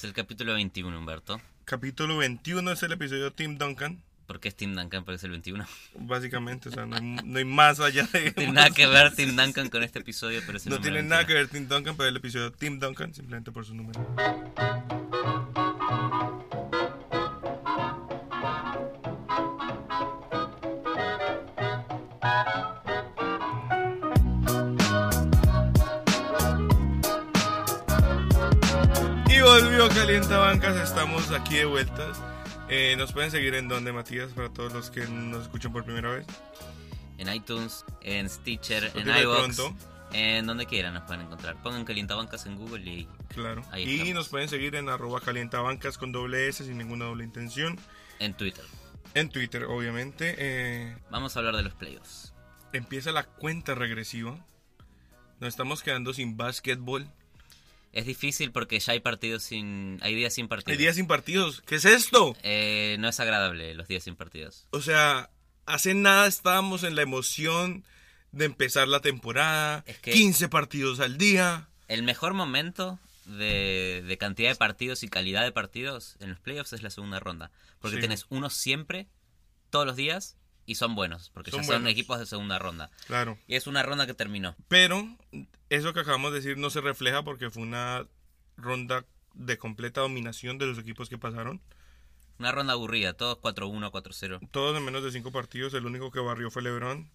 Es el capítulo 21, Humberto. Capítulo 21 es el episodio Tim Duncan. ¿Por qué es Tim Duncan? Porque es el 21. Básicamente, o sea, no hay, no hay más allá de... No tiene nada que ver Tim Duncan con este episodio, pero es el No tiene nada que 21. ver Tim Duncan, pero el episodio Tim Duncan, simplemente por su número. Calienta Bancas, estamos aquí de vueltas. Eh, nos pueden seguir en donde, Matías, para todos los que nos escuchan por primera vez. En iTunes, en Stitcher, en iVoox, en donde quieran nos pueden encontrar. Pongan Calientabancas en Google y Claro. Ahí y estamos. nos pueden seguir en arroba calientabancas con doble S sin ninguna doble intención. en Twitter. En Twitter, obviamente. Eh, Vamos a hablar de los playoffs. empieza la cuenta regresiva. Nos estamos quedando sin básquetbol. Es difícil porque ya hay partidos sin... Hay días sin partidos. Hay días sin partidos. ¿Qué es esto? Eh, no es agradable los días sin partidos. O sea, hace nada estábamos en la emoción de empezar la temporada. Es que- 15 partidos al día. El mejor momento de, de cantidad de partidos y calidad de partidos en los playoffs es la segunda ronda. Porque Sí. tenés uno siempre, todos los días, y son buenos. Porque Son ya son equipos de segunda ronda. Claro. Y es una ronda que terminó. Pero eso que acabamos de decir no se refleja porque fue una ronda de completa dominación de los equipos que pasaron. Una ronda aburrida, todos 4-1, 4-0. Todos en menos de cinco partidos. El único que barrió fue LeBron.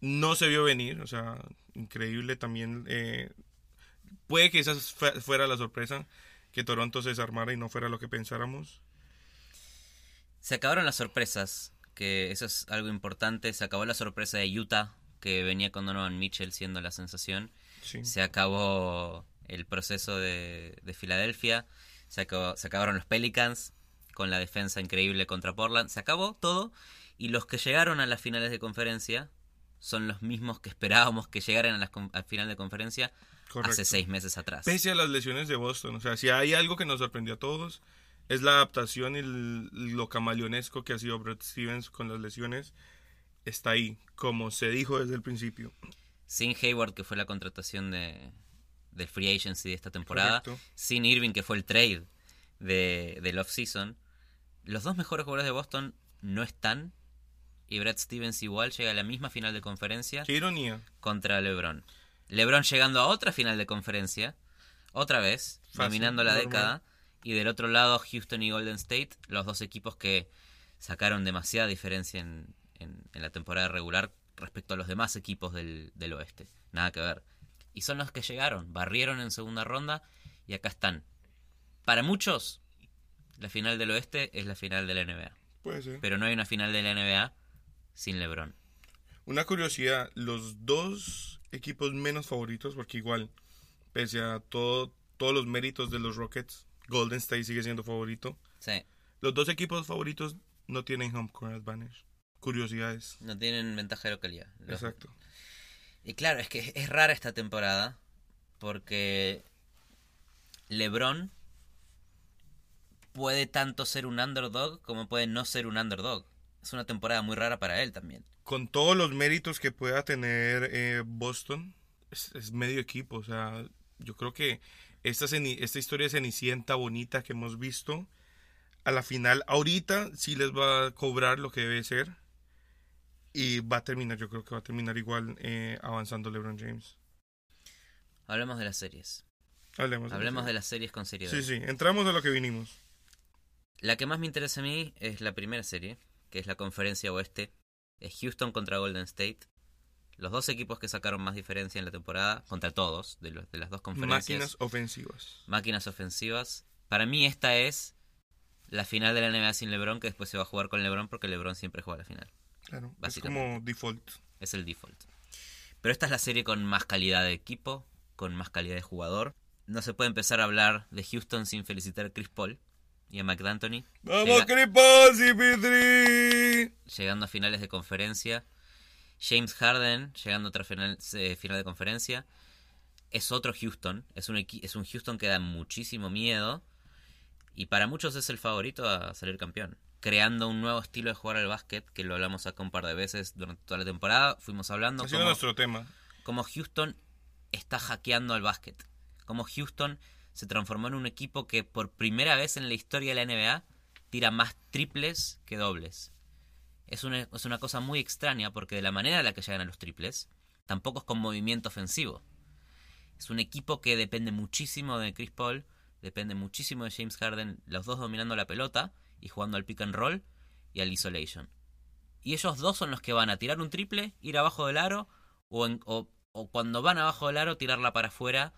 No se vio venir, o sea, increíble también. eh, puede que esa fu- fuera la sorpresa, que Toronto se desarmara y no fuera lo que pensáramos. Se acabaron las sorpresas, que eso es algo importante. Se acabó la sorpresa de Utah, que venía con Donovan Mitchell siendo la sensación. Sí. Se acabó el proceso de, de Filadelfia. Se, acabó- se acabaron los Pelicans con la defensa increíble contra Portland. Se acabó todo. Y los que llegaron a las finales de conferencia son los mismos que esperábamos que llegaran a la con- al final de conferencia Correcto. hace seis meses atrás. Pese a las lesiones de Boston, o sea, si hay algo que nos sorprendió a todos, es la adaptación y lo camaleonesco que ha sido Brad Stevens con las lesiones. Está ahí, como se dijo desde el principio. Sin Hayward, que fue la contratación de, del free agency de esta temporada. Correcto. Sin Irving, que fue el trade de, del off-season. Los dos mejores jugadores de Boston no están. Y Brad Stevens igual llega a la misma final de conferencia Qué ironía. contra LeBron. LeBron llegando a otra final de conferencia. Otra vez, Fácil, dominando la normal. década. Y del otro lado, Houston y Golden State. Los dos equipos que sacaron demasiada diferencia en, en- en la temporada regular respecto a los demás equipos del, del oeste. Nada que ver. Y son los que llegaron, barrieron en segunda ronda y acá están. Para muchos, la final del oeste es la final de la NBA. Puede ser. Pero no hay una final de la NBA sin LeBron. Una curiosidad, los dos equipos menos favoritos, porque igual, pese a todo, todos los méritos de los Rockets, Golden State sigue siendo favorito. Sí, Los dos equipos favoritos no tienen home court advantage. Curiosidades. no tienen ventaja de localidad. Los- Exacto. Y claro, es que es rara esta temporada porque LeBron puede tanto ser un underdog como puede no ser un underdog. Es una temporada muy rara para él también. Con todos los méritos que pueda tener eh, Boston, es, es medio equipo. O sea, yo creo que esta, esta historia de Cenicienta bonita que hemos visto, a la final, ahorita sí les va a cobrar lo que debe ser. Y va a terminar, yo creo que va a terminar igual eh, avanzando LeBron James. Hablemos de las series. Hablemos de Hablemos eso. de las series con seriedad. Sí, sí, entramos a lo que vinimos. La que más me interesa a mí es la primera serie, que es la conferencia oeste. Es Houston contra Golden State. Los dos equipos que sacaron más diferencia en la temporada, contra todos, de, los, de las dos conferencias. Máquinas ofensivas. máquinas ofensivas. Para mí esta es la final de la NBA sin LeBron, que después se va a jugar con LeBron porque LeBron siempre juega la final. Claro, es como default. Es el default. Pero esta es la serie con más calidad de equipo, con más calidad de jugador. No se puede empezar a hablar de Houston sin felicitar a Chris Paul y a McDantony. ¡Vamos, Llega- Cripos y Pitri! llegando a finales de conferencia. James Harden llegando a otra final, eh, final de conferencia. Es otro Houston. Es un, es un Houston que da muchísimo miedo. Y para muchos es el favorito a salir campeón. Creando un nuevo estilo de jugar al básquet, que lo hablamos acá un par de veces durante toda la temporada. Fuimos hablando como, nuestro tema. como Houston está hackeando al básquet. Como Houston se transformó en un equipo que por primera vez en la historia de la NBA tira más triples que dobles. Es una, es una cosa muy extraña porque de la manera en la que llegan a los triples, tampoco es con movimiento ofensivo. Es un equipo que depende muchísimo de Chris Paul, depende muchísimo de James Harden, los dos dominando la pelota y jugando al pick and roll y al isolation. Y ellos dos son los que van a tirar un triple, ir abajo del aro o, o, cuando van abajo del aro tirarla para afuera,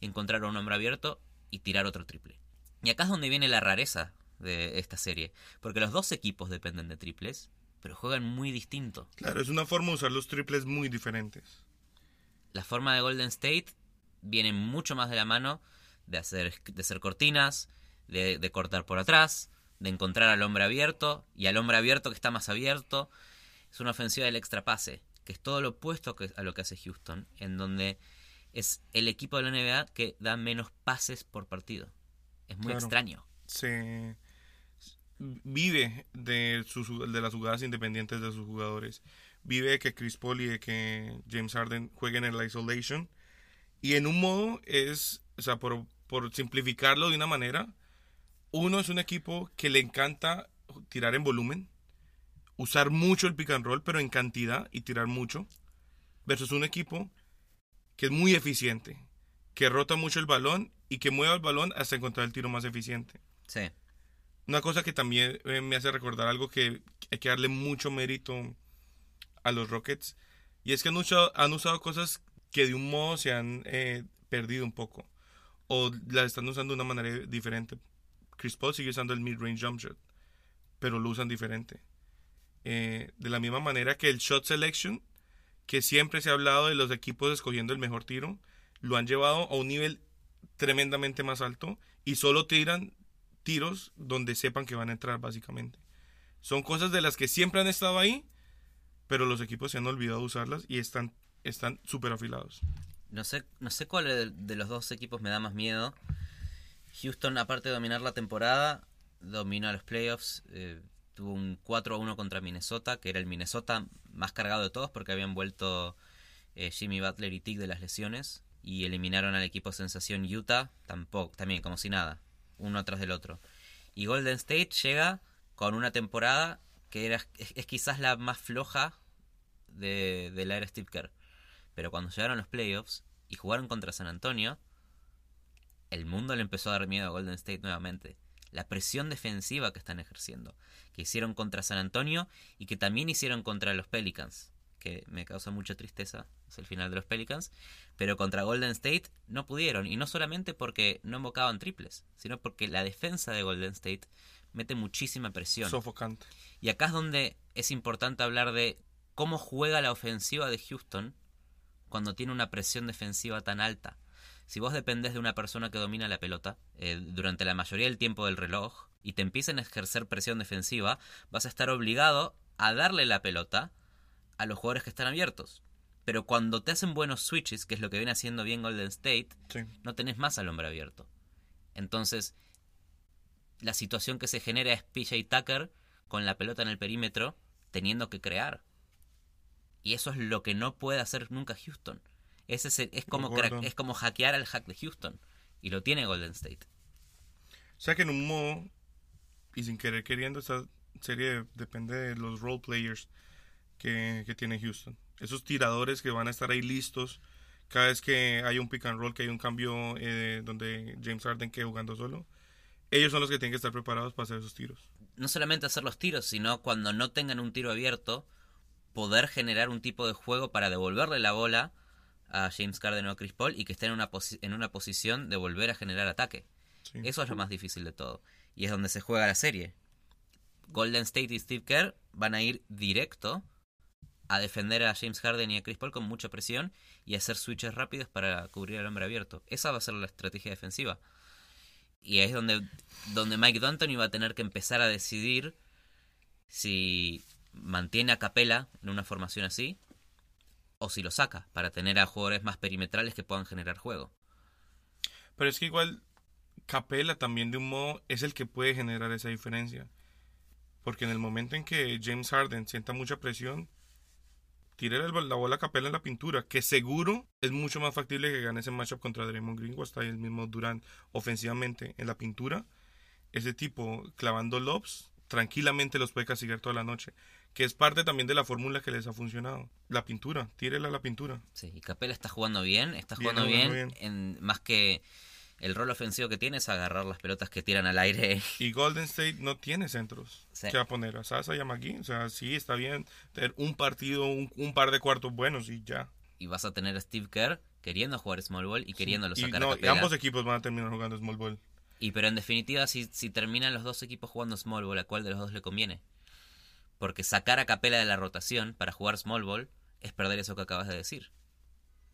encontrar un hombre abierto y tirar otro triple. Y acá es donde viene la rareza de esta serie, porque los dos equipos dependen de triples, pero juegan muy distinto. Claro, es una forma de usar los triples muy diferentes. La forma de Golden State viene mucho más de la mano de hacer, de hacer cortinas, de, de cortar por atrás, de encontrar al hombre abierto y al hombre abierto que está más abierto. Es una ofensiva del extra pase, que es todo lo opuesto a lo que hace Houston, en donde es el equipo de la NBA que da menos pases por partido. Es muy extraño. Se vive de, sus, de las jugadas independientes de sus jugadores. Vive que Chris Paul y que James Harden jueguen en la isolation. Y en un modo es, o sea, por, por simplificarlo de una manera, uno es un equipo que le encanta tirar en volumen, usar mucho el pick and roll, pero en cantidad y tirar mucho, versus un equipo que es muy eficiente, que rota mucho el balón y que mueve el balón hasta encontrar el tiro más eficiente. Sí. Una cosa que también eh, me hace recordar algo que hay que darle mucho mérito a los Rockets, y es que han usado, han usado cosas que de un modo se han eh, perdido un poco, o las están usando de una manera diferente. Chris Paul sigue usando el mid-range jump shot, pero lo usan diferente. Eh, de la misma manera que el shot selection, que siempre se ha hablado de los equipos escogiendo el mejor tiro, lo han llevado a un nivel tremendamente más alto y solo tiran tiros donde sepan que van a entrar básicamente. Son cosas de las que siempre han estado ahí, pero los equipos se han olvidado usarlas y están están súper afilados. No sé, no sé cuál de los dos equipos me da más miedo. Houston, aparte de dominar la temporada, dominó los playoffs. Eh, tuvo un 4 a 1 contra Minnesota, que era el Minnesota más cargado de todos porque habían vuelto eh, Jimmy Butler y Tick de las lesiones. Y eliminaron al equipo sensación Utah, tampoco, también como si nada, uno atrás del otro. Y Golden State llega con una temporada que es, quizás la más floja de, de la era Steve Kerr. Pero cuando llegaron los playoffs y jugaron contra San Antonio, el mundo le empezó a dar miedo a Golden State nuevamente. La presión defensiva que están ejerciendo, que hicieron contra San Antonio y que también hicieron contra los Pelicans, que me causa mucha tristeza, es el final de los Pelicans, pero contra Golden State no pudieron, y no solamente porque no invocaban triples, sino porque la defensa de Golden State mete muchísima presión. Sofocante. Y acá es donde es importante hablar de cómo juega la ofensiva de Houston cuando tiene una presión defensiva tan alta si vos dependés de una persona que domina la pelota eh, durante la mayoría del tiempo del reloj y te empiezan a ejercer presión defensiva, vas a estar obligado a darle la pelota a los jugadores que están abiertos. Pero cuando te hacen buenos switches, que es lo que viene haciendo bien Golden State, no tenés más al hombre abierto. Entonces, la situación que se genera es PJ Tucker con la pelota en el perímetro, teniendo que crear. Y eso es lo que no puede hacer nunca Houston. Es, es, como es como hackear al hack de Houston. Y lo tiene Golden State. O sea que en un modo, y sin querer queriendo, esta serie depende de los role players que, tiene Houston. Esos tiradores que van a estar ahí listos cada vez que hay un pick and roll, que hay un cambio eh, donde James Harden quede jugando solo. Ellos son los que tienen que estar preparados para hacer esos tiros. No solamente hacer los tiros, sino cuando no tengan un tiro abierto, poder generar un tipo de juego para devolverle la bola a James Carden o a Chris Paul y que estén en una, en una posición de volver a generar ataque. Eso es lo más difícil de todo. Y es donde se juega la serie. Golden State y Steve Kerr van a ir directo a defender a James Harden y a Chris Paul con mucha presión y hacer switches rápidos para cubrir al hombre abierto. Esa va a ser la estrategia defensiva. Y ahí es donde, donde Mike D'Antoni va a tener que empezar a decidir si mantiene a Capela en una formación así o si lo saca para tener a jugadores más perimetrales que puedan generar juego. Pero es que igual Capela también de un modo es el que puede generar esa diferencia. Porque en el momento en que James Harden sienta mucha presión, el- la bola a capela en la pintura, que seguro es mucho más factible que gane ese matchup contra Draymond Green o hasta el mismo Durant ofensivamente en la pintura. Ese tipo clavando lobs, tranquilamente los puede castigar toda la noche, que es parte también de la fórmula que les ha funcionado. La pintura, tírele a la pintura. Sí, y Capela está jugando bien, está jugando bien, jugando En, más que el rol ofensivo que tiene es agarrar las pelotas que tiran al aire. Y Golden State no tiene centros. Sí. ¿Qué va a poner? A Sasa y a McGee. O sea, sí, está bien tener un partido, un, un par de cuartos buenos y ya. Y vas a tener a Steve Kerr queriendo jugar small ball y queriéndolo Y, sacar no, a y Capela. ambos equipos van a terminar jugando small ball. Y pero en definitiva, si, si terminan los dos equipos jugando small ball, ¿a cuál de los dos le conviene? Porque sacar a Capela de la rotación para jugar small ball es perder eso que acabas de decir.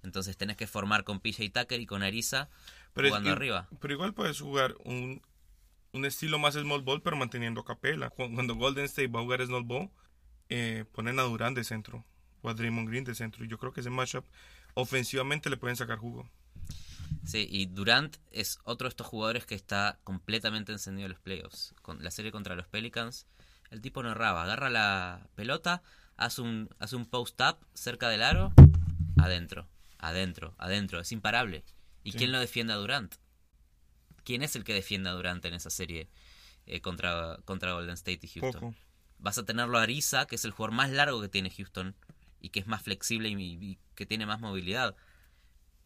Entonces tenés que formar con PJ Tucker y con Ariza Pero, jugando arriba. pero igual puedes jugar un, un estilo más small ball, pero manteniendo capela. Cu- Cuando Golden State va a jugar small ball, eh, ponen a Durant de centro o a Draymond Green de centro. Y yo creo que ese matchup ofensivamente le pueden sacar jugo. Sí, y Durant es otro de estos jugadores que está completamente encendido en los playoffs. Con la serie contra los Pelicans, el tipo no erraba. Agarra la pelota, hace un, hace un post-up cerca del aro, adentro, adentro, adentro. Es imparable. ¿Y Sí. quién lo defiende a Durant? ¿Quién es el que defiende a Durant en esa serie eh, contra, contra Golden State y Houston? Poco. Vas a tenerlo a Ariza, que es el jugador más largo que tiene Houston y que es más flexible y, y que tiene más movilidad.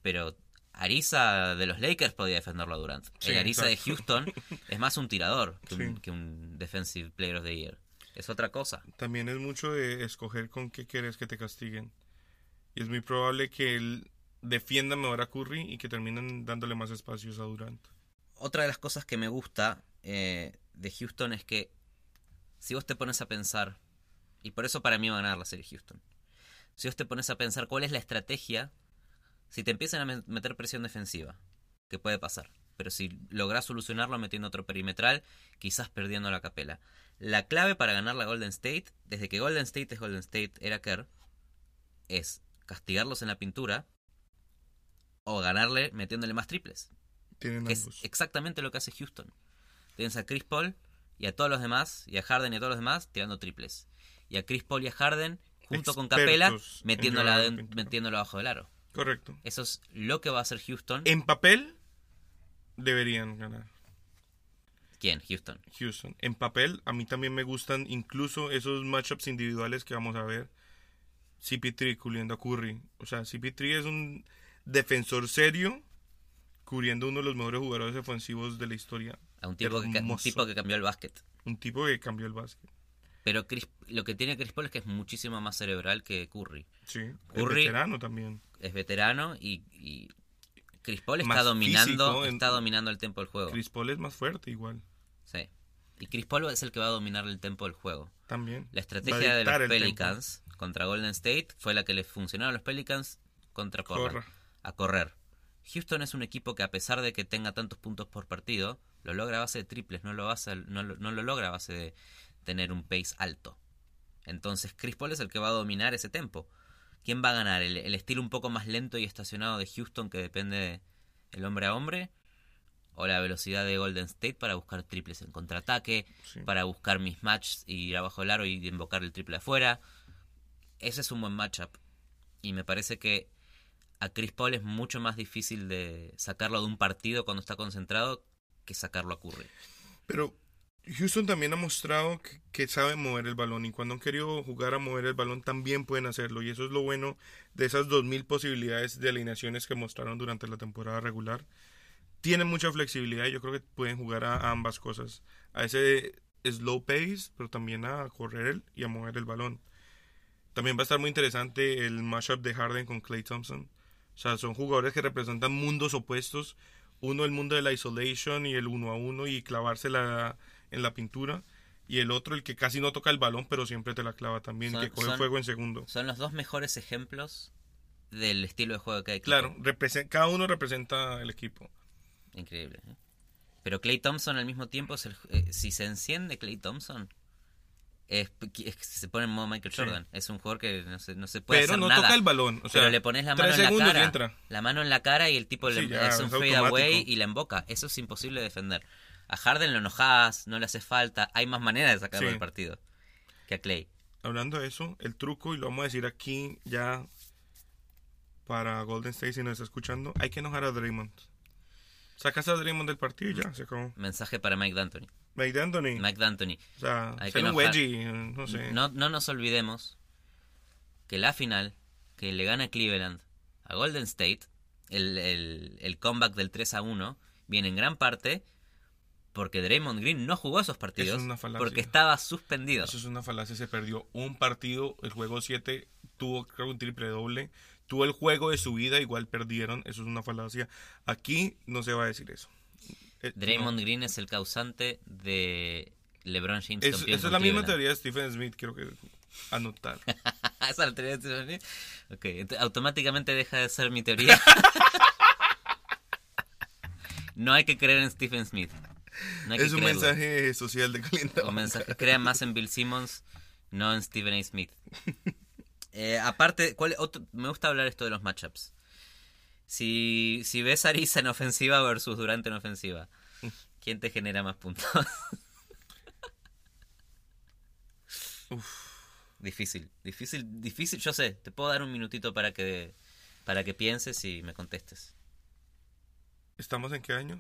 Pero Ariza de los Lakers podía defenderlo a Durant. Sí, el Ariza de. Houston es más un tirador que un, Sí. que un Defensive Player of the Year. Es otra cosa. También es mucho de escoger con qué quieres que te castiguen. Y es muy probable que él defienda mejor a Curry y que terminen dándole más espacios a Durant. Otra de las cosas que me gusta eh, de Houston es que si vos te pones a pensar, y por eso para mí va a ganar la serie Houston, si vos te pones a pensar cuál es la estrategia, si te empiezan a me- meter presión defensiva, que puede pasar, pero si lográs solucionarlo metiendo otro perimetral, quizás perdiendo la capela. La clave para ganar la Golden State, desde que Golden State es Golden State, era Kerr, es castigarlos en la pintura o ganarle metiéndole más triples Tienen que es exactamente lo que hace Houston. Tienes a Chris Paul y a todos los demás, y a Harden y a todos los demás, tirando triples. Y a Chris Paul y a Harden, junto con Capela, metiéndola llevar la aden- pintura. metiéndolo abajo del aro. Correcto. Eso es lo que va a hacer Houston. En papel, deberían ganar ¿Quién? Houston. Houston. En papel, a mí también me gustan incluso esos matchups individuales que vamos a ver. CP3 cubriendo a Curry. O sea, CP3 es un defensor serio cubriendo uno de los mejores jugadores ofensivos de la historia. A un tipo, que, un Hermoso. tipo que cambió el básquet. Un tipo que cambió el básquet. Pero Chris- lo que tiene Chris Paul es que es muchísimo más cerebral que Curry. Sí. Curry- Es veterano también. Es veterano y, y Chris Paul Más está dominando, físico en- está dominando el tempo del juego. Chris Paul es más fuerte igual. Sí. Y Chris Paul es el que va a dominar el tempo del juego. También. La estrategia de los Pelicans contra Golden State fue la que les funcionó a los Pelicans contra. Corra. A correr. Houston es un equipo que a pesar de que tenga tantos puntos por partido, lo logra a base de triples, no lo, basa- no, lo- no lo logra a base de tener un pace alto. Entonces Chris Paul es el que va a dominar ese tempo. ¿Quién va a ganar? ¿El, el estilo un poco más lento y estacionado de Houston que depende de el hombre a hombre? ¿O la velocidad de Golden State para buscar triples en contraataque? Sí. para buscar mismatches y ir abajo del aro y invocar el triple afuera. Ese es un buen matchup. Y me parece que a Chris Paul es mucho más difícil de sacarlo de un partido cuando está concentrado que sacarlo a Curry. Pero Houston también ha mostrado que, que sabe mover el balón y cuando han querido jugar a mover el balón también pueden hacerlo y eso es lo bueno de esas 2000 posibilidades de alineaciones que mostraron durante la temporada regular. Tienen mucha flexibilidad y yo creo que pueden jugar a, ambas cosas, a ese slow pace, pero también a correr y a mover el balón. También va a estar muy interesante el mashup de Harden con Clay Thompson. O sea, son jugadores que representan mundos opuestos. Uno el mundo de la isolation y el uno a uno y clavársela en la pintura. Y el otro el que casi no toca el balón, pero siempre te la clava también, Son- que coge son- fuego en segundo. Son los dos mejores ejemplos del estilo de juego cada equipo. Claro, cada uno representa el equipo. Increíble. ¿eh? Pero Clay Thompson al mismo tiempo, es el- eh, si se enciende Clay Thompson, es, es se pone en modo Michael Sí. Jordan. Es un jugador que no se, no se puede Pero hacer no nada. toca el balón. O sea, pero le pones la mano en la cara. entra. La mano en la cara y el tipo Sí, le ya, hace un fade away y la emboca. Eso es imposible de defender. A Harden lo enojas, no le hace falta. Hay más maneras de sacarlo Sí. del partido que a Clay. hablando de eso, el truco, y lo vamos a decir aquí ya para Golden State si nos está escuchando, hay que enojar a Draymond. Sacas a Draymond del partido y ya, se acabó. Mensaje para Mike D'Antoni. Mike D'Antoni. Mike D'Antoni. O sea, Hay ser que un wedgie, no sé. No, no nos olvidemos que la final que le gana Cleveland a Golden State, el, el, el comeback del 3 a 1, viene en gran parte porque Draymond Green no jugó esos partidos es una falacia. porque estaba suspendido. Eso es una falacia, se perdió un partido, el juego 7 tuvo creo un triple doble, tuvo el juego de su vida, igual perdieron, eso es una falacia. Aquí no se va a decir eso. Eh, Draymond no. Green es el causante de LeBron James Es- esa es la misma teoría de Stephen Smith, quiero que anotar. ¿Esa es la teoría de Stephen Smith? Ok, ent- automáticamente deja de ser mi teoría. no hay que creer en Stephen Smith. No hay que es un creerlo. mensaje social de calentado. O mensaje, crea más en Bill Simmons, no en Stephen A. Smith. Eh, aparte, ¿cuál, otro- me gusta hablar esto de los matchups. Si, si ves a Arisa en ofensiva versus Durante en ofensiva, ¿quién te genera más puntos? Difícil, difícil, difícil. Yo sé, te puedo dar un minutito para que, para que pienses y me contestes. ¿Estamos en qué año?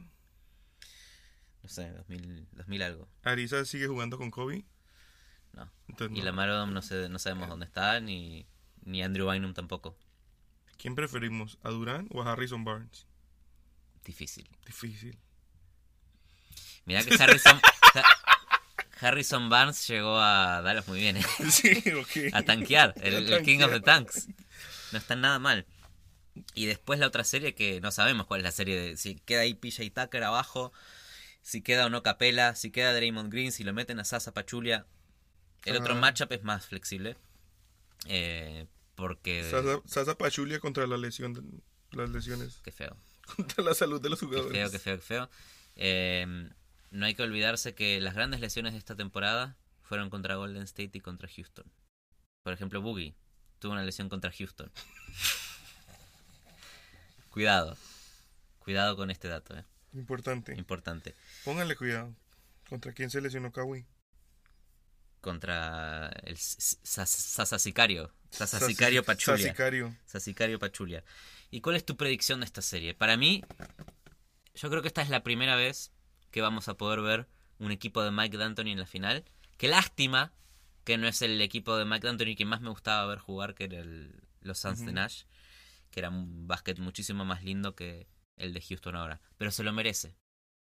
No sé, 2000, 2000 algo. Arisa sigue jugando con Kobe. No. Entonces, Y no. Lamar Odom no, sé, no sabemos dónde está, ni, ni Andrew Bynum tampoco. ¿Quién preferimos? ¿A Durán o a Harrison Barnes? Difícil. Difícil. Mira que Harrison, Ha- Harrison Barnes llegó a Dallas muy bien, ¿eh? Sí, ok. a tanquear, el, A el King of the. Tanks. No está nada mal. Y después la otra serie que no sabemos cuál es la serie de si queda ahí PJ Tucker abajo, si queda o no Capela, si queda Draymond Green, si lo meten a Sasa Pachulia. El otro Ah. matchup es más flexible. Eh, porque Sasa, Sasa Pachulia contra la lesión de- las lesiones. qué feo. Contra la salud de los Qué jugadores. feo, qué feo, qué feo. Eh, no hay que olvidarse que las grandes lesiones de esta temporada fueron contra Golden State y contra Houston. Por ejemplo, Boogie tuvo una lesión contra Houston. Cuidado. Cuidado con este dato, eh. Importante. importante. Pónganle cuidado. ¿Contra quién se lesionó Kawhi? Contra el S- S- Sas- Sasasicario. Sasi- Sasasicario Pachulia. Sasicario Pachulia. ¿Y cuál es tu predicción de esta serie? Para mí, yo creo que esta es la primera vez que vamos a poder ver un equipo de Mike D'Antoni en la final. Qué lástima que no es el equipo de Mike D'Antoni que más me gustaba ver jugar, que era el- los Suns de. Nash, que era un básquet muchísimo más lindo que el de Houston ahora. Pero se lo merece.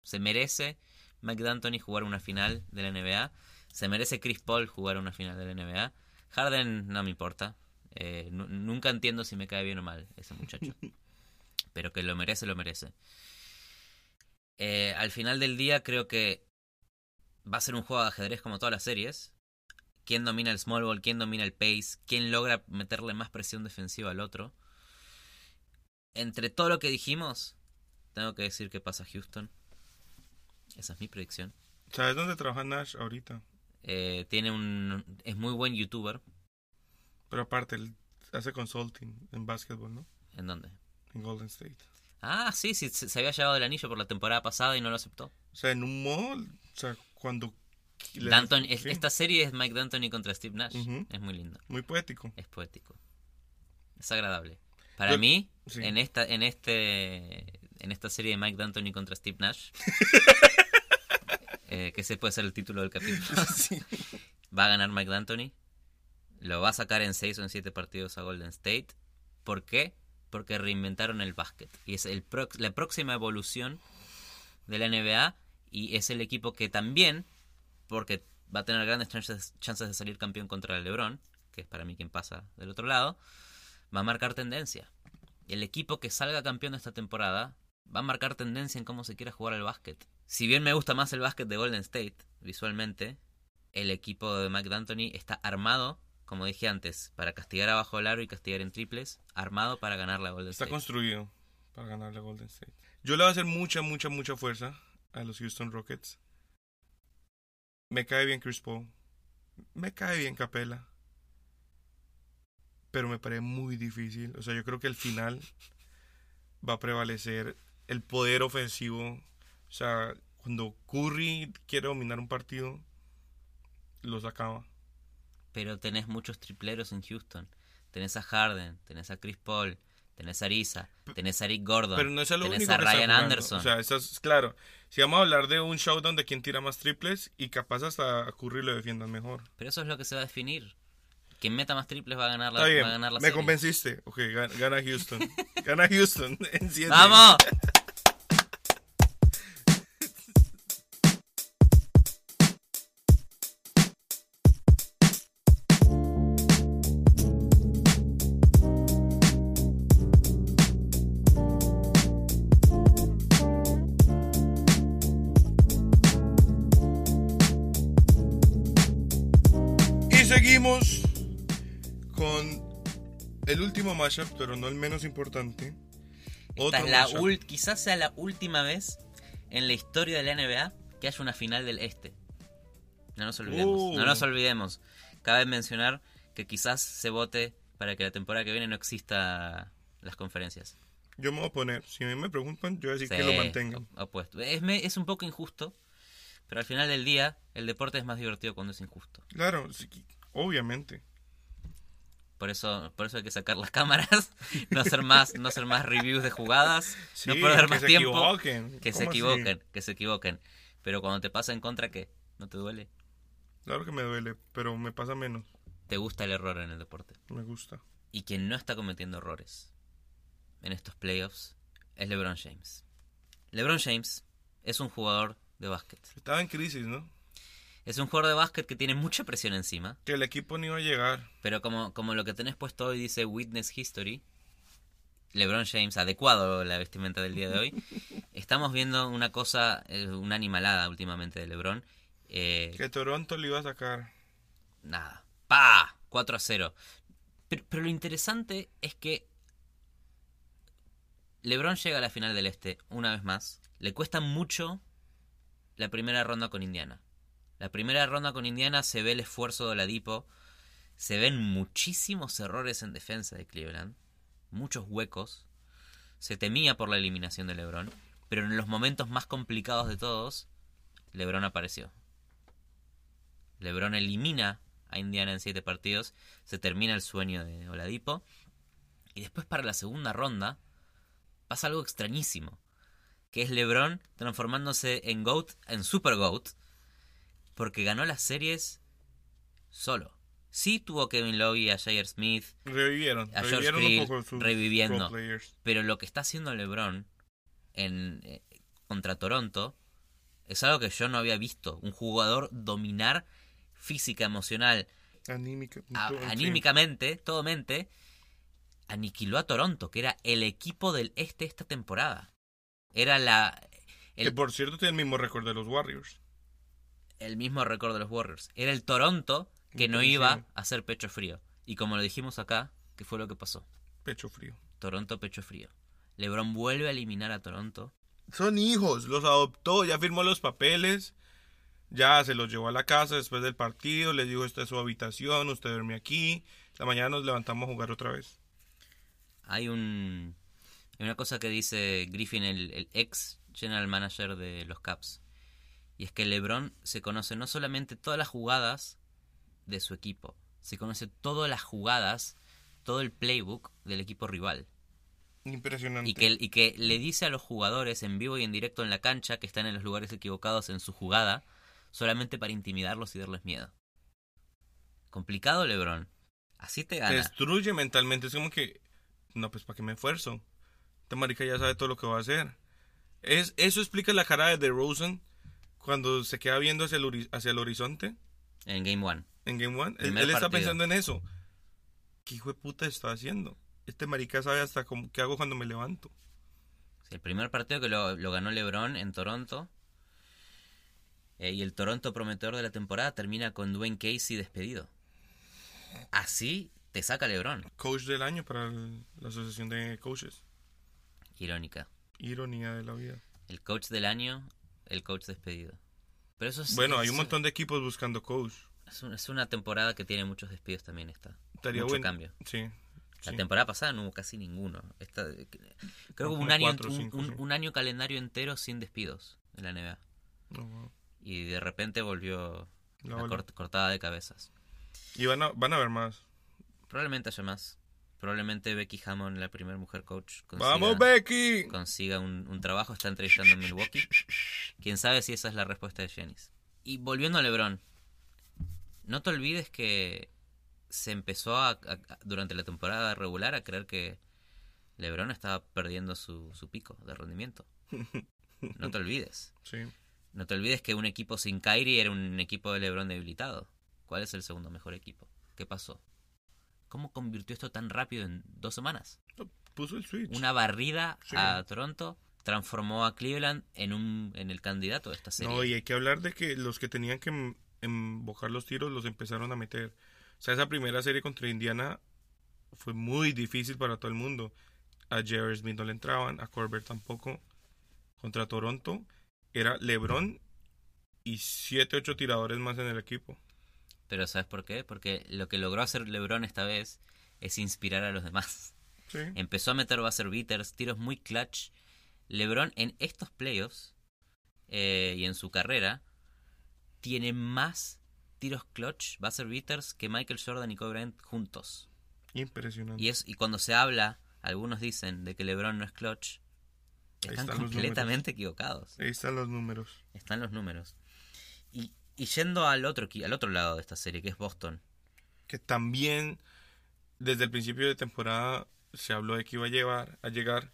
Se merece Mike D'Antoni jugar una final de la NBA. Se merece Chris Paul jugar una final de la NBA. Harden no me importa. Eh, nu- nunca entiendo si me cae bien o mal ese muchacho. Pero que lo merece, lo merece. Eh, al final del día creo que va a ser un juego de ajedrez como todas las series. ¿Quién domina el small ball? ¿Quién domina el pace? ¿Quién logra meterle más presión defensiva al otro? Entre todo lo que dijimos, tengo que decir que pasa Houston. Esa es mi predicción. ¿Sabes dónde trabaja Nash ahorita? Eh, tiene un es muy buen youtuber. Pero aparte, él hace consulting en básquetbol, ¿no? ¿En dónde? En Golden State. Ah, sí, sí, se había llevado el anillo por la temporada pasada y no lo aceptó. O sea, en un mall, o sea, cuando... es- sí, Esta serie es Mike D'Antoni contra Steve Nash. Es muy lindo, Muy poético. es poético. Es agradable. Para Yo- mí, sí. en esta en este en esta serie de Mike D'Antoni contra Steve Nash, eh, que ese puede ser el título del capítulo, Sí. va a ganar Mike D'Antoni. Lo va a sacar en 6 o en 7 partidos a Golden State. ¿Por qué? Porque reinventaron el básquet. Y es el prox- la próxima evolución de la NBA. Y es el equipo que también, porque va a tener grandes chances, chances de salir campeón contra el LeBron, que es para mí quien pasa del otro lado, va a marcar tendencia. El equipo que salga campeón de esta temporada va a marcar tendencia en cómo se quiera jugar al básquet. Si bien me gusta más el básquet de Golden State, visualmente, el equipo de Mike D'Antoni está armado, como dije antes, para castigar abajo el aro y castigar en triples, armado para ganar la Golden Está State. construido para ganarle a Golden State. Yo le voy a hacer mucha, mucha, mucha fuerza a los Houston Rockets. Me cae bien Chris Paul. Me cae bien Capela. Pero me parece muy difícil. O sea, yo creo que el final va a prevalecer el poder ofensivo. O sea, cuando Curry quiere dominar un partido, los acaba. pero tenés muchos tripleros en Houston. Tenés a Harden, tenés a Chris Paul, tenés a Arisa, tenés a Eric Gordon, Pero no es lo tenés a Ryan. Anderson. O sea, eso es claro. Si vamos a hablar de un showdown de quién tira más triples y capaz hasta a Curry lo defiendan mejor. Pero eso es lo que se va a definir. Quien meta más triples va a ganar la, va a ganar la me serie. convenciste. Ok, ga- gana Houston. gana Houston en. ¡Vamos! Último matchup, pero no el menos importante. Esta es la matchup. ul- quizás sea la última vez en la historia de la NBA que haya una final del Este. No nos olvidemos. Uh. No nos olvidemos. Cabe mencionar que quizás se vote para que la temporada que viene no exista las conferencias. Yo me voy a poner, si a mí me preguntan, yo voy a decir Sí, que lo mantengan. op- opuesto. Es, es un poco injusto, pero al final del día el deporte es más divertido cuando es injusto. Claro, sí, obviamente. Por eso, por eso hay que sacar las cámaras, no hacer más, no hacer más reviews de jugadas, Sí, no perder que más se tiempo. equivoquen. Que se equivoquen, que se equivoquen. Pero cuando te pasa en contra, ¿qué? ¿No te duele? Claro que me duele, pero me pasa menos. Te gusta el error en el deporte. Me gusta. Y quien no está cometiendo errores en estos playoffs es LeBron James. LeBron James es un jugador de básquet. Estaba en crisis, ¿no? Es un jugador de básquet que tiene mucha presión encima. Que el equipo no iba a llegar. Pero como, como lo que tenés puesto hoy dice Witness History, LeBron James, adecuado a la vestimenta del día de hoy, estamos viendo una cosa, eh, una animalada últimamente de LeBron. Eh, Que Toronto le iba a sacar. nada. ¡Pa! 4 a 0. Pero, pero lo interesante es que LeBron llega a la final del Este una vez más. Le cuesta mucho la primera ronda con Indiana. La primera ronda con Indiana se ve el esfuerzo de Oladipo. Se ven muchísimos errores en defensa de Cleveland. Muchos huecos. Se temía por la eliminación de LeBron. Pero en los momentos más complicados de todos, LeBron apareció. LeBron elimina a Indiana en siete partidos. Se termina el sueño de Oladipo. Y después para la segunda ronda pasa algo extrañísimo. Que es LeBron transformándose en GOAT, en Super GOAT. Porque ganó las series solo. Sí tuvo Kevin Love y a Jair Smith. Revivieron. A George revivieron Hill un poco sus reviviendo. Pero lo que está haciendo LeBron en, eh, contra Toronto es algo que yo no había visto. Un jugador dominar física, emocional, Anímica. a- todo, sí. anímicamente, todo mente, aniquiló a Toronto, que era el equipo del este esta temporada. Era la Que por cierto tiene el mismo récord de los Warriors. El mismo récord de los Warriors. Era el Toronto que no iba a hacer pecho frío. Y como lo dijimos acá, ¿qué fue lo que pasó? Pecho frío. Toronto pecho frío. LeBron vuelve a eliminar a Toronto. Son hijos, los adoptó, ya firmó los papeles, ya se los llevó a la casa después del partido, les dijo esta es su habitación, usted duerme aquí, la mañana nos levantamos a jugar otra vez. Hay un hay una cosa que dice Griffin, el, el ex general manager de los Caps. Y es que LeBron se conoce no solamente todas las jugadas de su equipo, se conoce todas las jugadas, todo el playbook del equipo rival. Impresionante. Y que, y que le dice a los jugadores en vivo y en directo en la cancha que están en los lugares equivocados en su jugada, solamente para intimidarlos y darles miedo. Complicado, LeBron. Así te Te gana. destruye mentalmente, es como que, no, pues para qué me esfuerzo. Esta marica ya sabe todo lo que va a hacer. Es, eso explica la cara de DeRozan cuando se queda viendo hacia el, hacia el horizonte En Game One. en Game One. Él, está partido. pensando en eso. ¿Qué hijo de puta está haciendo? Este marica sabe hasta cómo, qué hago cuando me levanto. El primer partido que lo, lo ganó LeBron en Toronto. eh, y el Toronto prometedor de la temporada termina con Dwayne Casey despedido. Así te saca LeBron. Coach del año para el- la asociación de coaches. Irónica. Ironía de la vida. El coach del año, el coach despedido. Pero eso es, Bueno, hay un montón de equipos buscando coach. Es, un- es una temporada que tiene muchos despidos también esta. Estaría Mucho bueno. cambio. Sí. La sí. temporada pasada no hubo casi ninguno. Esta- creo que hubo un año, cuatro un, año calendario entero sin despidos en la NBA. Oh, wow. Y de repente volvió La la ola. cort- cortada de cabezas. Y van a, van a haber más. Probablemente haya más. Probablemente Becky Hammond, la primera mujer coach, consiga, ¡Vamos, Becky! consiga un, un trabajo. Está entrevistando en Milwaukee. Quién sabe si esa es la respuesta de Jennings. Y volviendo a LeBron, no te olvides que se empezó a, a- durante la temporada regular a creer que LeBron estaba perdiendo su, su pico de rendimiento. No te olvides. Sí. No te olvides que un equipo sin Kyrie era un equipo de LeBron debilitado. ¿Cuál es el segundo mejor equipo? ¿Qué pasó? ¿Cómo convirtió esto tan rápido en dos semanas? Puso el switch. Una barrida Sí. a Toronto transformó a Cleveland en un en el candidato de esta serie. No, y hay que hablar de que los que tenían que em- embocar los tiros los empezaron a meter. O sea, esa primera serie contra Indiana fue muy difícil para todo el mundo. A Jerry Smith no le entraban, a Corbett tampoco. Contra Toronto era LeBron y 7, 8 tiradores más en el equipo. Pero ¿sabes por qué? Porque lo que logró hacer LeBron esta vez es inspirar a los demás. Sí. Empezó a meter buzzer beaters, tiros muy clutch. LeBron en estos playoffs eh, y en su carrera tiene más tiros clutch, buzzer beaters, que Michael Jordan y Kobe Bryant juntos. Impresionante. Y, es, y cuando se habla, algunos dicen de que LeBron no es clutch, están están completamente equivocados. Ahí están los números. Están los números. Y, yendo al otro, al otro lado de esta serie, que es Boston. Que también desde el principio de temporada se habló de que iba a llevar a llegar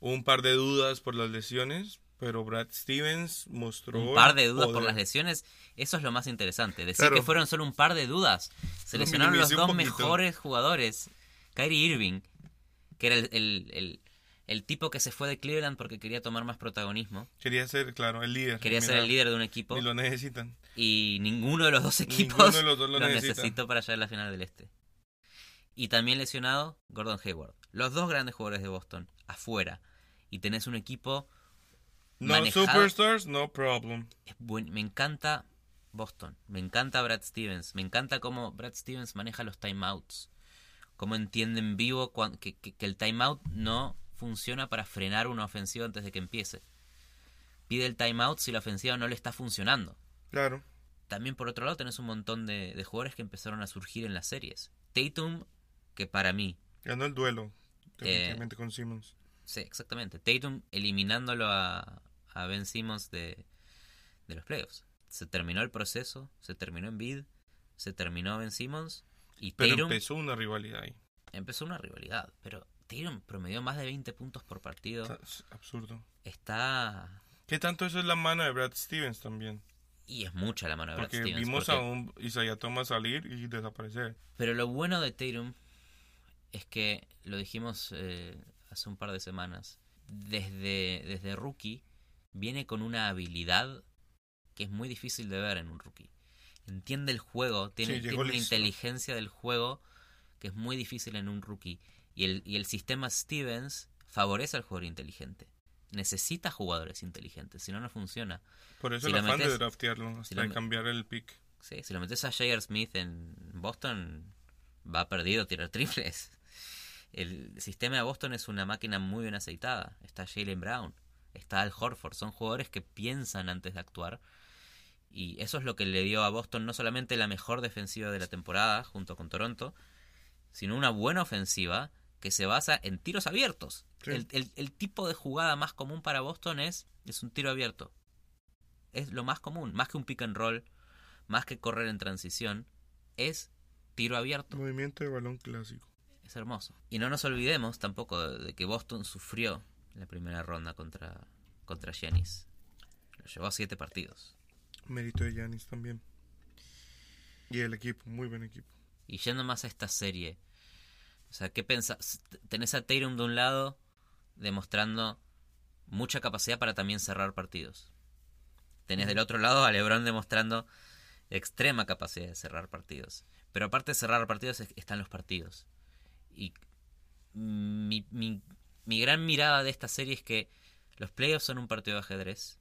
Hubo un par de dudas por las lesiones, pero Brad Stevens mostró Un par de dudas por las lesiones. Eso es lo más interesante. Decir Claro. que fueron solo un par de dudas. Se Lo lesionaron los dos mejores jugadores. Kyrie Irving, que era el, el- el- el tipo que se fue de Cleveland porque quería tomar más protagonismo. Quería ser, claro, el líder. Quería ser el líder de un equipo. Y lo necesitan. Y ninguno de los dos equipos de los dos lo necesitó para llegar a la final del Este. Y también lesionado Gordon Hayward. Los dos grandes jugadores de Boston, afuera. Y tenés un equipo No manejado- superstars, no problem. es buen- me encanta Boston, me encanta Brad Stevens, me encanta cómo Brad Stevens maneja los timeouts, cómo entiende en vivo cuan- que, que- que el timeout no funciona para frenar una ofensiva antes de que empiece. Pide el timeout si la ofensiva no le está funcionando. Claro. También por otro lado tenés un montón de, de jugadores que empezaron a surgir en las series. Tatum, que para mí Ganó el duelo. Eh, Definitivamente con Simmons. Sí, exactamente. Tatum eliminándolo a, a Ben Simmons de, de los playoffs. Se terminó el proceso, se terminó en bid, se terminó Ben Simmons y Pero Tatum empezó una rivalidad ahí. empezó una rivalidad. Pero Tatum promedió más de 20 puntos por partido. Está- es absurdo. Está... ¿Qué tanto eso es la mano de Brad Stevens también? Y es mucha la mano de Brad Porque Stevens. vimos porque- a un Isaiah Thomas salir y desaparecer. Pero lo bueno de Tatum es que, lo dijimos eh, hace un par de semanas, desde, desde rookie viene con una habilidad que es muy difícil de ver en un rookie. Entiende el juego, tiene, Sí, tiene una inteligencia del juego que es muy difícil en un rookie. Y el, y el sistema Stevens favorece al jugador inteligente. Necesita jugadores inteligentes, si no, no funciona. Por eso Si el de draftearlo, hasta si cambiar el pick. Sí, si lo metes a J.R. Smith en Boston, va perdido a tirar triples. El sistema de Boston es una máquina muy bien aceitada. Está Jalen Brown, está Al Horford. Son jugadores que piensan antes de actuar. Y eso es lo que le dio a Boston no solamente la mejor defensiva de la temporada, junto con Toronto, sino una buena ofensiva que se basa en tiros abiertos. Sí. El, el- el tipo de jugada más común para Boston es, es un tiro abierto. Es lo más común, más que un pick and roll, más que correr en transición, es tiro abierto. Movimiento de balón clásico. Es hermoso. Y no nos olvidemos tampoco de, que Boston sufrió en la primera ronda contra, contra Giannis. Lo llevó a siete partidos. Mérito de Giannis también. Y el equipo, muy buen equipo. Y yendo más a esta serie, o sea, ¿qué pensás? Tenés a Tatum de un lado demostrando mucha capacidad para también cerrar partidos. Tenés del otro lado a LeBron demostrando extrema capacidad de cerrar partidos. Pero aparte de cerrar partidos es- están los partidos. Y mi, mi, mi gran mirada de esta serie es que los playoffs son un partido de ajedrez.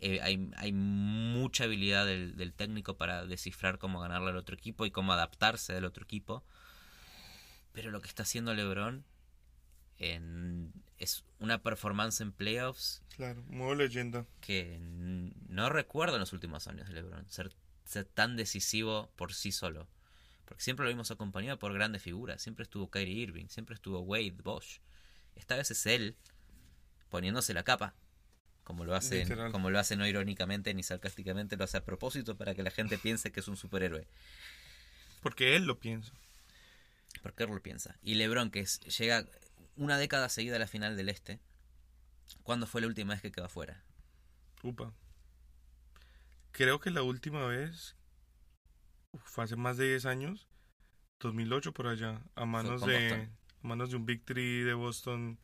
Eh, hay, hay mucha habilidad del, del técnico para descifrar cómo ganarle al otro equipo y cómo adaptarse al otro equipo. Pero lo que está haciendo LeBron en- es una performance en playoffs Claro, modo leyenda. que no recuerdo en los últimos años de LeBron ser, ser tan decisivo por sí solo. Porque siempre lo vimos acompañado por grandes figuras. Siempre estuvo Kyrie Irving, siempre estuvo Wade, Bosch. Esta vez es él poniéndose la capa. Como lo hacen, Literal. como lo hacen no irónicamente ni sarcásticamente, lo hace a propósito para que la gente piense que es un superhéroe. Porque él lo piensa. Él lo piensa. Y LeBron, que es- llega una década seguida a la final del Este. ¿Cuándo fue la última vez que quedó afuera? Upa. Creo que la última vez fue hace más de 10 años, 2008 por allá, a manos de a manos de un victory de Boston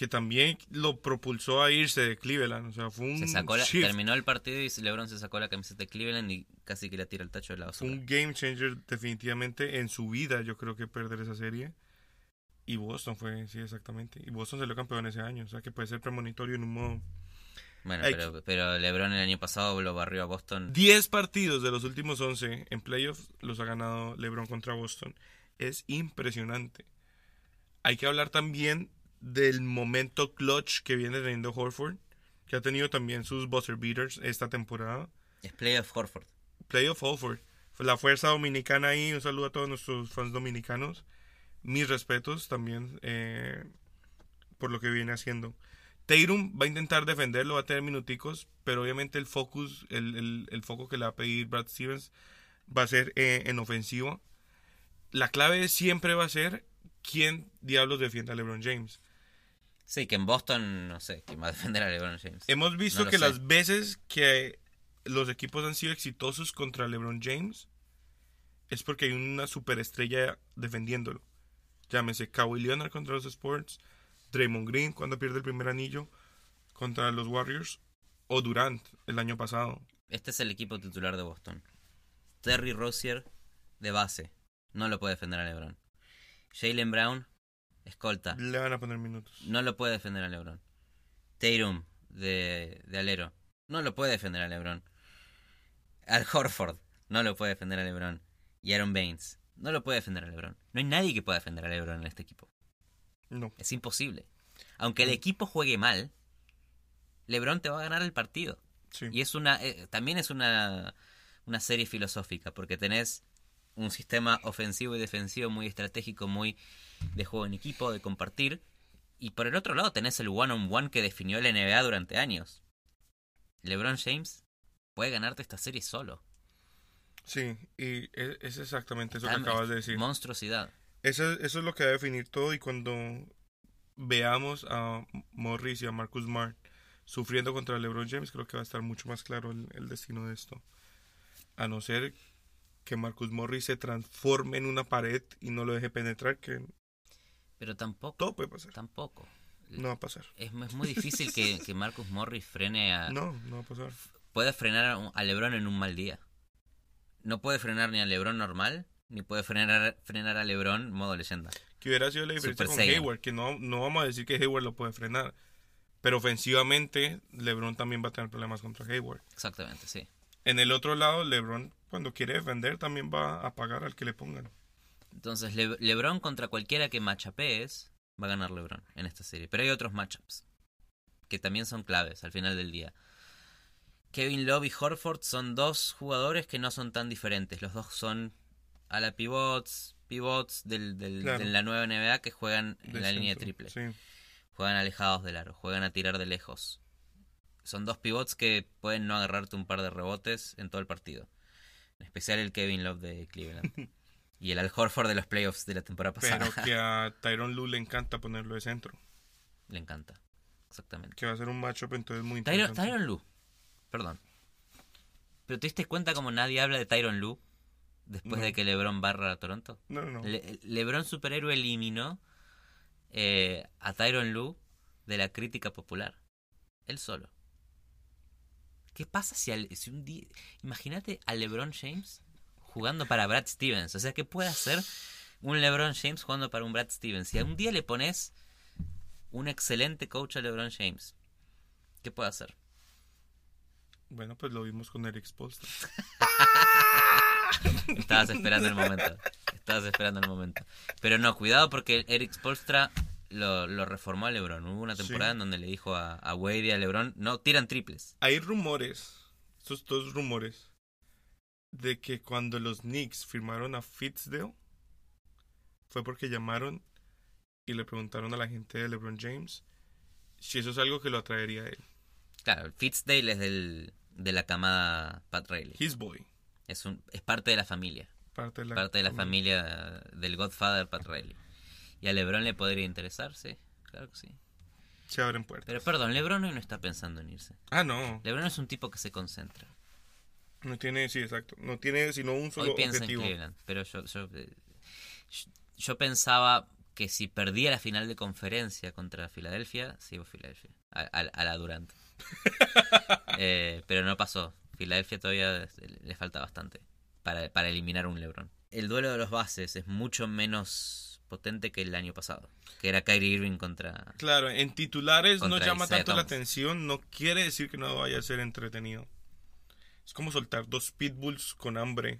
que también lo propulsó a irse de Cleveland, o sea, fue un Se sacó la- shift, terminó el partido y LeBron se sacó la camiseta de Cleveland y casi que la tira al tacho de la fue basura. un game changer definitivamente en su vida, yo creo que perder esa serie. Y Boston fue, sí, exactamente. Y Boston salió campeón ese año, o sea que puede ser premonitorio en un modo. Bueno, pero, pero LeBron el año pasado lo barrió a Boston. 10 partidos de los últimos 11 en playoffs los ha ganado LeBron contra Boston. Es impresionante. Hay que hablar también del momento clutch que viene teniendo Horford, que ha tenido también sus buzzer beaters esta temporada. Es playoff Horford. Playoff Horford. La fuerza dominicana ahí. Un saludo a todos nuestros fans dominicanos. Mis respetos también eh, por lo que viene haciendo. Tatum va a intentar defenderlo, va a tener minuticos, pero obviamente el focus, el, el- el foco que le va a pedir Brad Stevens va a ser eh, en ofensiva. La clave siempre va a ser quién diablos defienda a LeBron James. Sí, que en Boston, no sé, quién va a defender a LeBron James. Hemos visto No que sé. las veces que los equipos han sido exitosos contra LeBron James es porque hay una superestrella defendiéndolo. Llámese Kawhi Leonard contra los Sports, Draymond Green cuando pierde el primer anillo contra los Warriors o Durant el año pasado. Este es el equipo titular de Boston. Terry Rozier de base. No lo puede defender a LeBron. Jalen Brown, escolta. Le van a poner minutos. No lo puede defender a LeBron. Tatum de, de alero. No lo puede defender a LeBron. Al Horford. No lo puede defender a LeBron. Y Aaron Baines. No lo puede defender a LeBron. No hay nadie que pueda defender a LeBron en este equipo. No. Es imposible. Aunque el equipo juegue mal, LeBron te va a ganar el partido. Sí. Y es una eh, también es una, una serie filosófica, porque tenés un sistema ofensivo y defensivo muy estratégico, muy de juego en equipo, de compartir. Y por el otro lado tenés el one-on-one que definió la NBA durante años. LeBron James puede ganarte esta serie solo. Sí, y e- es exactamente eso que acabas de decir. Monstruosidad. Eso, eso es lo que va a definir todo y cuando veamos a Morris y a Marcus Smart sufriendo contra LeBron James, creo que va a estar mucho más claro el, el destino de esto. A no ser que Marcus Morris se transforme en una pared y no lo deje penetrar, que Pero tampoco. todo puede pasar. Tampoco. No va a pasar. Es, es muy difícil que, que Marcus Morris frene a. No, no va a pasar. puede frenar a, LeBron en un mal día. No puede frenar ni a LeBron normal, ni puede frenar, frenar a LeBron modo leyenda. Que hubiera sido la diferencia Super con Saiyan. Hayward, que no, no vamos a decir que Hayward lo puede frenar. Pero ofensivamente, LeBron también va a tener problemas contra Hayward. Exactamente, sí. En el otro lado, LeBron, cuando quiere defender, también va a pagar al que le pongan. Entonces, Le- LeBron contra cualquiera que machapees, va a ganar LeBron en esta serie. Pero hay otros matchups que también son claves al final del día. Kevin Love y Horford son dos jugadores que no son tan diferentes. Los dos son a la pivots, pivots del, del- Claro. de la nueva NBA que juegan en de la línea triple. Sí. Juegan alejados del aro, juegan a tirar de lejos. Son dos pivots que pueden no agarrarte un par de rebotes en todo el partido. En especial el Kevin Love de Cleveland. y el Al Horford de los playoffs de la temporada pasada. Pero que a Tyron Lue le encanta ponerlo de centro. Le encanta. Exactamente. Que va a ser un matchup entonces muy Tyron, interesante. Tyron Lue. Perdón. ¿Pero te diste cuenta como nadie habla de Tyron Lue después No. de que LeBron barra a Toronto? No, no, no. Le- LeBron superhéroe eliminó eh, a Tyron Lue de la crítica popular. Él solo. ¿Qué pasa si, al- si un día... Imagínate a LeBron James jugando para Brad Stevens. O sea, ¿qué puede hacer un LeBron James jugando para un Brad Stevens? Si un día le pones un excelente coach a LeBron James, ¿qué puede hacer? Bueno, pues lo vimos con Eric Spolstra. Estabas esperando el momento. Estabas esperando el momento. Pero no, cuidado porque Eric Spolstra lo, lo reformó a LeBron. Hubo una temporada Sí. en donde le dijo a, a Wade y a LeBron, no, tiran triples. Hay rumores, estos dos rumores, de que cuando los Knicks firmaron a Fitzdale fue porque llamaron y le preguntaron a la gente de LeBron James si eso es algo que lo atraería a él. Claro, Fitzdale es del, de la camada Pat Riley. His boy. Es, un, es parte de la familia. Parte de la, parte de la familia del Godfather Pat Riley. ¿Y a LeBron le podría interesarse? Claro que sí. Se abren puertas. Pero perdón, LeBron hoy no está pensando en irse. Ah, no. LeBron es un tipo que se concentra. No tiene, sí, exacto. No tiene sino un solo Hoy piensa objetivo. en Cleveland, pero yo, yo, eh, yo- yo pensaba que si perdía la final de conferencia contra Filadelfia, sigo Filadelfia, a, a- a la Durant. Eh, pero no pasó. Filadelfia todavía le falta bastante para, para eliminar un LeBron. El duelo de los bases es mucho menos potente que el año pasado, que era Kyrie Irving contra... Claro, en titulares no llama Isaiah tanto la atención, no quiere decir que no vaya a ser entretenido. Es como soltar dos pitbulls con hambre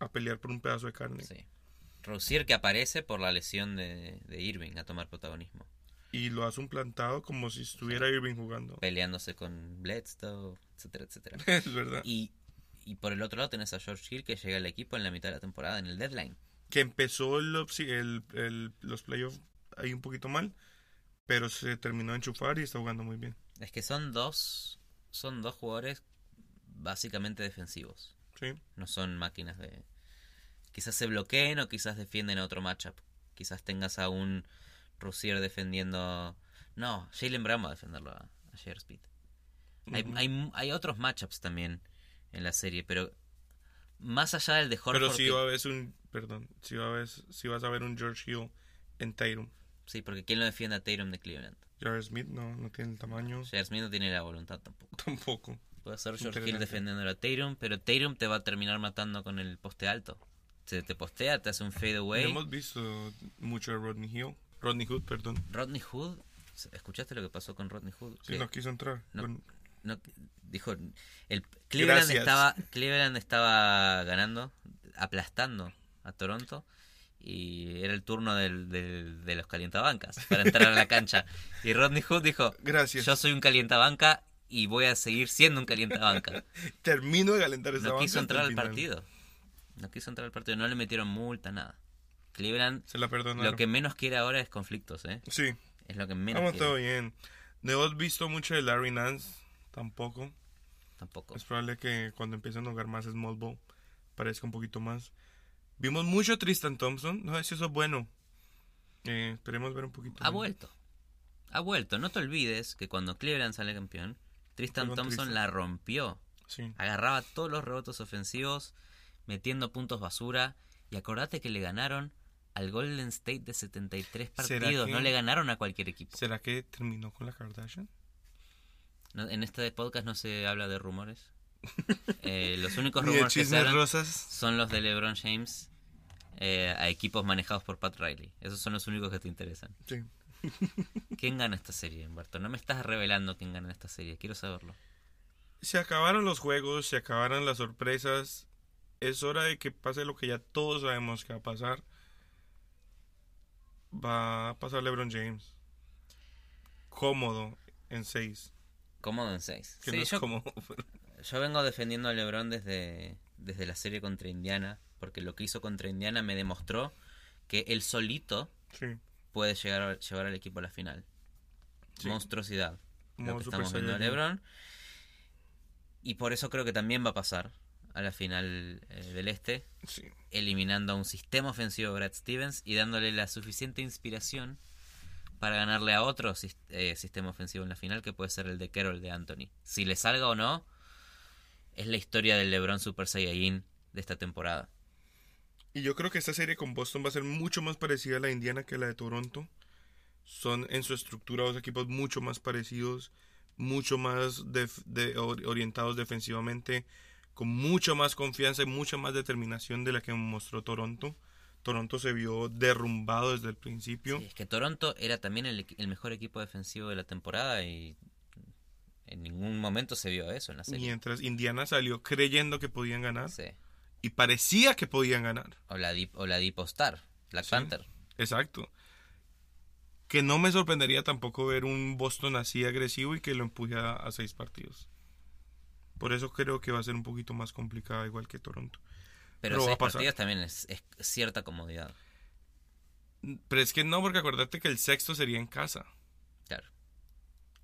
a pelear por un pedazo de carne. Sí. Rosier que aparece por la lesión de, de Irving a tomar protagonismo. Y lo has implantado como si estuviera Irving jugando. peleándose con Bledsoe, etcétera, etcétera. es verdad. Y, y por el otro lado tenés a George Hill que llega al equipo en la mitad de la temporada, en el deadline. Que empezó el, upsi- el- el- los playoffs ahí un poquito mal, pero se terminó de enchufar y está jugando muy bien. Es que son dos, son dos jugadores básicamente defensivos. Sí, No son máquinas de... Quizás se bloqueen o quizás defienden a otro matchup. Quizás tengas a un Rosier defendiendo... No, Jalen Brown va a defenderlo a, a. Speed. Hay, hay, hay otros matchups también en la serie, pero más allá del de Horford... pero que- va a haber un, perdón, sí, va a ver, sí vas a ver un George Hill en Tatum. Sí, porque ¿quién lo defiende a Tatum de Cleveland? Jared Smith no, no tiene el tamaño J.R. Smith no tiene la voluntad tampoco. tampoco. Puede ser George Hill defendiendo a Tatum, pero Tatum te va a terminar matando con el poste alto. Se te postea, te hace un fade away. hemos visto mucho de Rodney Hill. Rodney Hood, perdón. Rodney Hood, ¿escuchaste lo que pasó con Rodney Hood? Sí, Que no quiso entrar. no. Con- no- dijo, el Cleveland Gracias. estaba, Cleveland estaba ganando, aplastando a Toronto y era el turno del, del- de los calientabancas para entrar a la cancha. Y Rodney Hood dijo, Gracias. yo soy un calientabanca y voy a seguir siendo un calientabanca. Termino de calentar esta No banca quiso entrar al partido. No quiso entrar al partido, no le metieron multa, nada. Cleveland Se la perdonaron. lo que menos quiere ahora es conflictos, ¿eh? Sí, Es lo que menos vamos quiere. todo bien. No hemos visto mucho de Larry Nance, tampoco. Tampoco. Es probable que cuando empiecen a jugar más Small Ball parezca un poquito más. Vimos mucho Tristan Thompson, no sé si eso es bueno. Eh, esperemos ver un poquito. Ha vuelto. Ha vuelto. No te olvides que cuando Cleveland sale campeón, Tristan Thompson Tristan. la rompió. Sí. Agarraba todos los rebotes ofensivos, metiendo puntos basura. Y acordate que le ganaron al Golden State de 73 ¿Será partidos. que- No le ganaron a cualquier equipo. ¿Será que terminó con la Kardashian? No- en este podcast no se habla de rumores. Eh, los únicos rumores que se chismes hablan rosas. son los de LeBron James eh, a equipos manejados por Pat Riley. Esos son los únicos que te interesan. Sí. ¿Quién gana esta serie, Humberto? No me estás revelando quién gana esta serie. Quiero saberlo. Se acabaron los juegos, se acabaron las sorpresas. Es hora de que pase lo que ya todos sabemos que va a pasar. Va a pasar LeBron James. Cómodo en 6. Cómodo en 6. Que no es yo, cómodo. yo vengo defendiendo a LeBron desde, desde la serie contra Indiana. Porque lo que hizo contra Indiana me demostró que él solito Sí. Puede llegar a llevar al equipo a la final. Sí. Monstruosidad. Lo que estamos viendo a. LeBron. Y por eso creo que también va a pasar a la final eh, del Este. Sí. eliminando a un sistema ofensivo de Brad Stevens y dándole la suficiente inspiración para ganarle a otro eh, sistema ofensivo en la final que puede ser el de Carroll de Anthony. Si le salga o no, es la historia del LeBron Super Saiyajin de esta temporada. Y yo creo que esta serie con Boston va a ser mucho más parecida a la de Indiana que la de Toronto. Son en su estructura dos equipos mucho más parecidos, mucho más def- de- or- orientados defensivamente, con mucha más confianza y mucha más determinación de la que mostró Toronto. Toronto se vio derrumbado desde el principio. Sí, es que Toronto era también el, el mejor equipo defensivo de la temporada y en ningún momento se vio eso en la serie. Mientras Indiana salió creyendo que podían ganar Sí. Y parecía que podían ganar. O la Deep, o la Deep Star, Black Sí. Panther. Exacto. Que no me sorprendería tampoco ver un Boston así agresivo y que lo empuje a, a seis partidos. Por eso creo que va a ser un poquito más complicada, igual que Toronto. Pero, Pero seis partidos también es, es cierta comodidad. Pero es que no, porque acordate que el sexto sería en casa.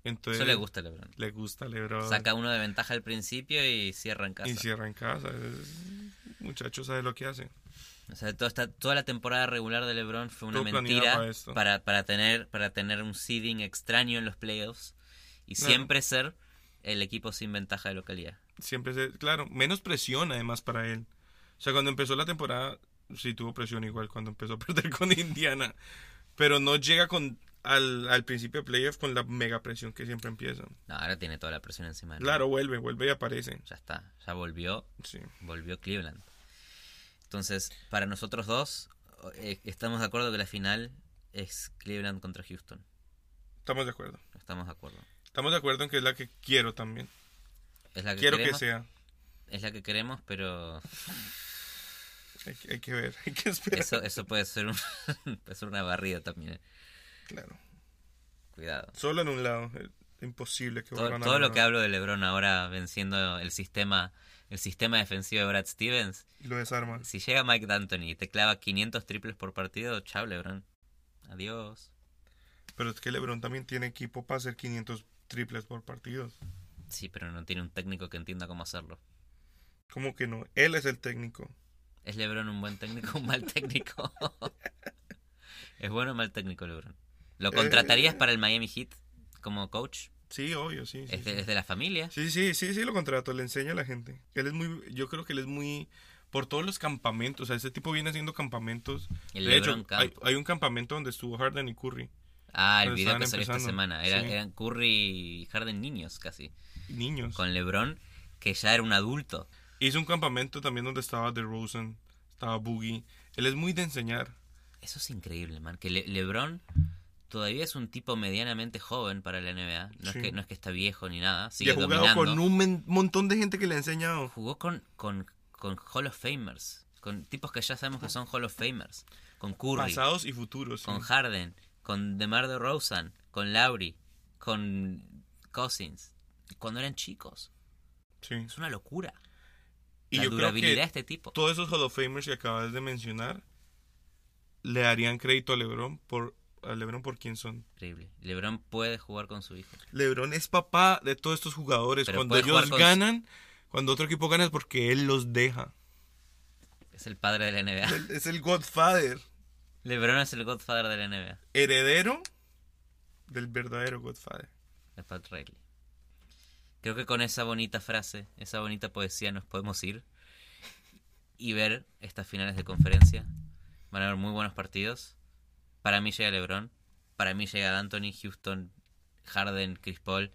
Entonces Eso le gusta a LeBron. le gusta a LeBron. Saca uno de ventaja al principio y cierra en casa. y cierra en casa. Es- muchacho sabe lo que hace. O sea, toda, esta- toda la temporada regular de LeBron fue una Todo mentira para esto. para, para tener, para tener un seeding extraño en los playoffs y siempre ser el equipo sin ventaja de localidad. Siempre se, claro, menos presión además para él. O sea, cuando empezó la temporada, sí tuvo presión igual cuando empezó a perder con Indiana. Pero no llega con al, al principio de playoff con la mega presión que siempre empieza. No, ahora tiene toda la presión encima. Claro, vuelve, vuelve y aparece. Ya está, ya volvió, Sí. volvió Cleveland. Entonces, para nosotros dos, eh, estamos de acuerdo que la final es Cleveland contra Houston. Estamos de acuerdo. Estamos de acuerdo. Estamos de acuerdo en que es la que quiero también. Es la que quiero queremos, que sea. es la que queremos, pero Hay, que- hay que ver, hay que esperar. eso, eso puede ser un, puede ser una barrida también. Claro. Cuidado. Solo en un lado. Imposible que Todo, a todo lo que hablo de LeBron ahora venciendo el sistema el sistema defensivo de Brad Stevens, lo desarma. si llega Mike D'Antoni y te clava 500 triples por partido, chao LeBron. Adiós. Pero es que LeBron también tiene equipo para hacer 500 triples por partido. Sí, pero no tiene un técnico que entienda cómo hacerlo. ¿Cómo que no? Él es el técnico. ¿Es LeBron un buen técnico o un mal técnico? ¿Es bueno o mal técnico LeBron? ¿Lo contratarías Eh. para el Miami Heat como coach? Sí, obvio, sí. sí, ¿Es de, sí. es de la familia? Sí, sí, sí, sí, lo contrato, le enseña a la gente. Él es muy, yo creo que él es muy, por todos los campamentos, o sea, ese tipo viene haciendo campamentos. El de hecho, hay, hay un campamento donde estuvo Harden y Curry, Ah, el video que salió esta semana. Era- sí. Eran Curry y Harden niños casi. niños. Con LeBron, que ya era un adulto. Hizo un campamento también donde estaba DeRozan, estaba Boogie. Él es muy de enseñar. Eso es increíble, man. Que Le- LeBron todavía es un tipo medianamente joven para la NBA. No, Sí. es, que, no es que está viejo ni nada. Y Sigue ha jugado dominando. con un men- montón de gente que le ha enseñado. Jugó con, con, con Hall of Famers. Con tipos que ya sabemos que son Hall of Famers. Con Curry, Pasados y futuros. sí. con Harden, con DeMar DeRozan, con Lowry, con Cousins. Cuando eran chicos. Sí. Es una locura. Y la yo creo durabilidad de este tipo. todos esos Hall of Famers que acabas de mencionar le darían crédito a LeBron por a LeBron por quién son. Increíble. LeBron puede jugar con su hijo. LeBron es papá de todos estos jugadores. Pero cuando ellos ganan, cuando otro equipo gana es porque él los deja. Es el padre de la NBA. Es el Godfather, LeBron es el godfather de la NBA. heredero del verdadero Godfather. de Pat Riley. Creo que con esa bonita frase, esa bonita poesía nos podemos ir y ver estas finales de conferencia. Van a haber muy buenos partidos. Para mí llega LeBron, para mí llega Anthony, Houston, Harden, Chris Paul,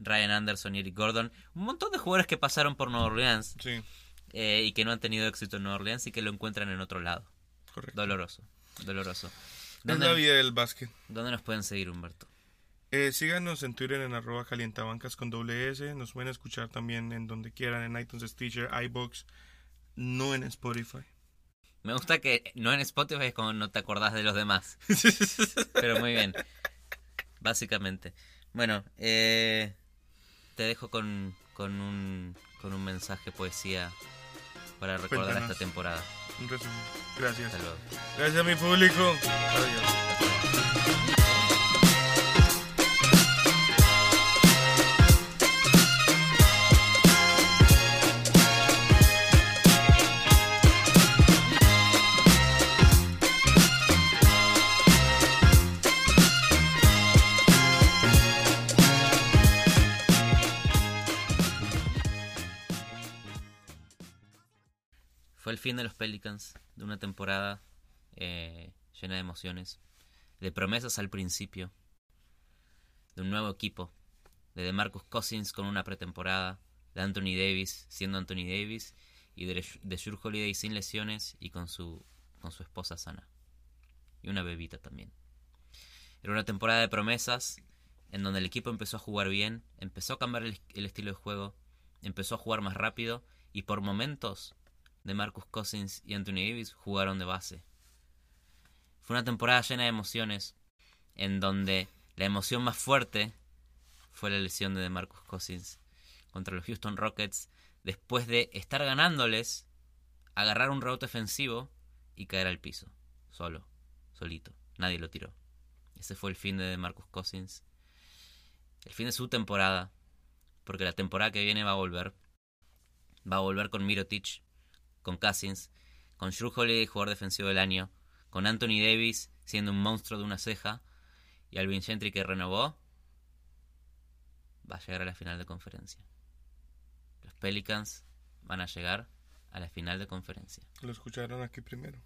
Ryan Anderson y Eric Gordon. Un montón de jugadores que pasaron por Nueva Orleans Sí, eh, y que no han tenido éxito en Nueva Orleans y que lo encuentran en otro lado. correcto. Doloroso, doloroso. Es la ¿Dónde, vida del básquet. dónde nos pueden seguir, Humberto? Eh, síganos en Twitter en arroba calientabancas con doble S. Nos pueden escuchar también en donde quieran, en iTunes, Stitcher, iBox, no en Spotify. Me gusta que no en Spotify es como no te acordás de los demás. Pero muy bien. Básicamente. Bueno, eh, te dejo con, con, un, con un mensaje poesía para recordar Cuéntanos. esta temporada. Un resumen. Gracias. Hasta luego. Gracias a mi público. Adiós. Fue el fin de los Pelicans, de una temporada eh, llena de emociones, de promesas al principio, de un nuevo equipo, de DeMarcus Cousins con una pretemporada, de Anthony Davis siendo Anthony Davis y de, de Holiday sin lesiones y con su, con su esposa sana. Y una bebita también. Era una temporada de promesas en donde el equipo empezó a jugar bien, empezó a cambiar el, el estilo de juego, empezó a jugar más rápido y por momentos de Marcus Cousins y Anthony Davis jugaron de base. Fue una temporada llena de emociones, en donde la emoción más fuerte fue la lesión de Marcus Cousins contra los Houston Rockets después de estar ganándoles, agarrar un rebote ofensivo y caer al piso, solo, solito. Nadie lo tiró. Ese fue el fin de Marcus Cousins. El fin de su temporada. Porque la temporada que viene va a volver. Va a volver con Mirotic, con Cousins, con Drew Holiday, jugador defensivo del año, con Anthony Davis siendo un monstruo de una ceja, y Alvin Gentry que renovó, va a llegar a la final de conferencia. Los Pelicans van a llegar a la final de conferencia. Lo escucharon aquí primero.